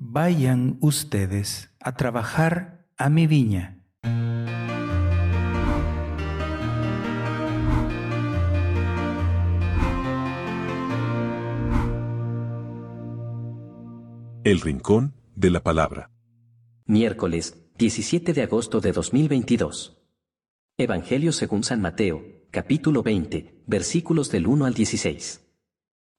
vayan ustedes a trabajar a mi viña. El Rincón de la Palabra. Miércoles, 17 de agosto de 2022. Evangelio según San Mateo, capítulo 20, versículos del 1 al 16.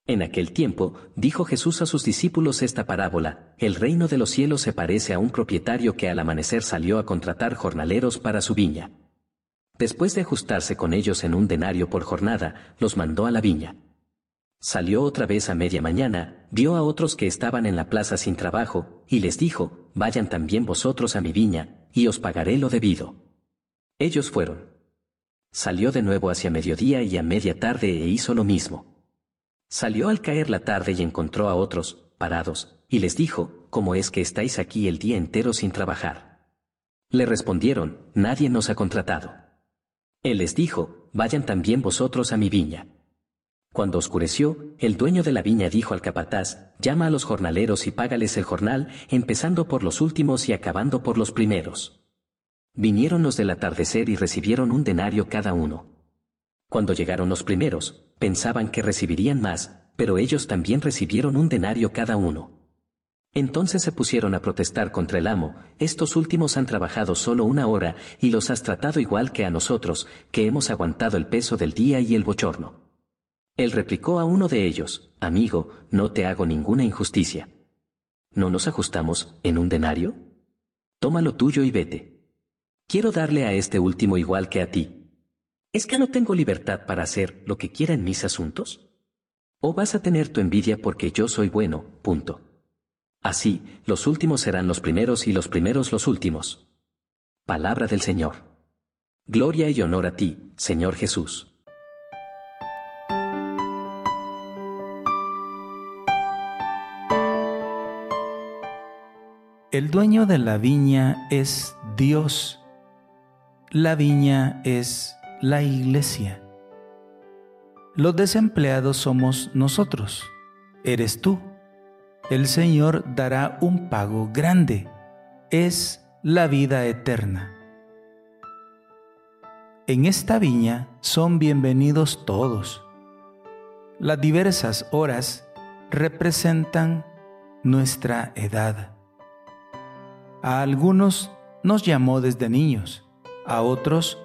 En aquel tiempo, dijo Jesús a sus discípulos esta parábola, el reino de los cielos se parece a un propietario que al amanecer salió a contratar jornaleros para su viña. Después de ajustarse con ellos en un denario por jornada, los mandó a la viña. Salió otra vez a media mañana, vio a otros que estaban en la plaza sin trabajo, y les dijo, Vayan también vosotros a mi viña, y os pagaré lo debido. Ellos fueron. Salió de nuevo hacia mediodía y a media tarde e hizo lo mismo. Salió al caer la tarde y encontró a otros, parados, y les dijo, ¿Cómo es que estáis aquí el día entero sin trabajar? Le respondieron, Nadie nos ha contratado. Él les dijo, Vayan también vosotros a mi viña. Cuando oscureció, el dueño de la viña dijo al capataz, llama a los jornaleros y págales el jornal, empezando por los últimos y acabando por los primeros. Vinieron los del atardecer y recibieron un denario cada uno. Cuando llegaron los primeros, pensaban que recibirían más, pero ellos también recibieron un denario cada uno. Entonces se pusieron a protestar contra el amo, estos últimos han trabajado solo una hora y los has tratado igual que a nosotros, que hemos aguantado el peso del día y el bochorno. Él replicó a uno de ellos, Amigo, no te hago ninguna injusticia. ¿No nos ajustamos en un denario? Toma lo tuyo y vete. Quiero darle a este último igual que a ti. ¿Es que no tengo libertad para hacer lo que quiera en mis asuntos? ¿O vas a tener tu envidia porque yo soy bueno? Punto. Así, los últimos serán los primeros y los primeros los últimos. Palabra del Señor. Gloria y honor a ti, Señor Jesús. El dueño de la viña es Dios. La viña es la iglesia. Los desempleados somos nosotros. Eres tú. El Señor dará un pago grande. Es la vida eterna. En esta viña son bienvenidos todos. Las diversas horas representan nuestra edad a algunos nos llamó desde niños, a otros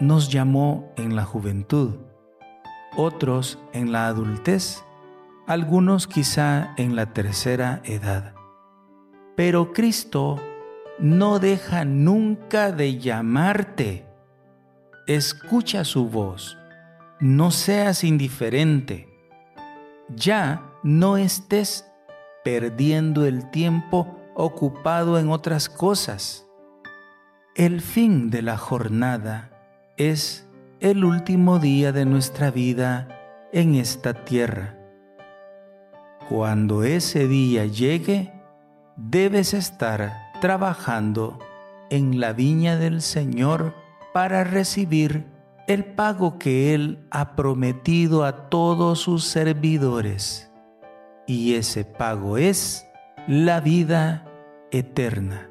nos llamó en la juventud, otros en la adultez, algunos quizá en la tercera edad. Pero Cristo no deja nunca de llamarte. Escucha su voz, no seas indiferente. Ya no estés perdiendo el tiempo ocupado en otras cosas. El fin de la jornada es el último día de nuestra vida en esta tierra. Cuando ese día llegue, debes estar trabajando en la viña del Señor para recibir el pago que Él ha prometido a todos sus servidores. Y ese pago es la vida eterna.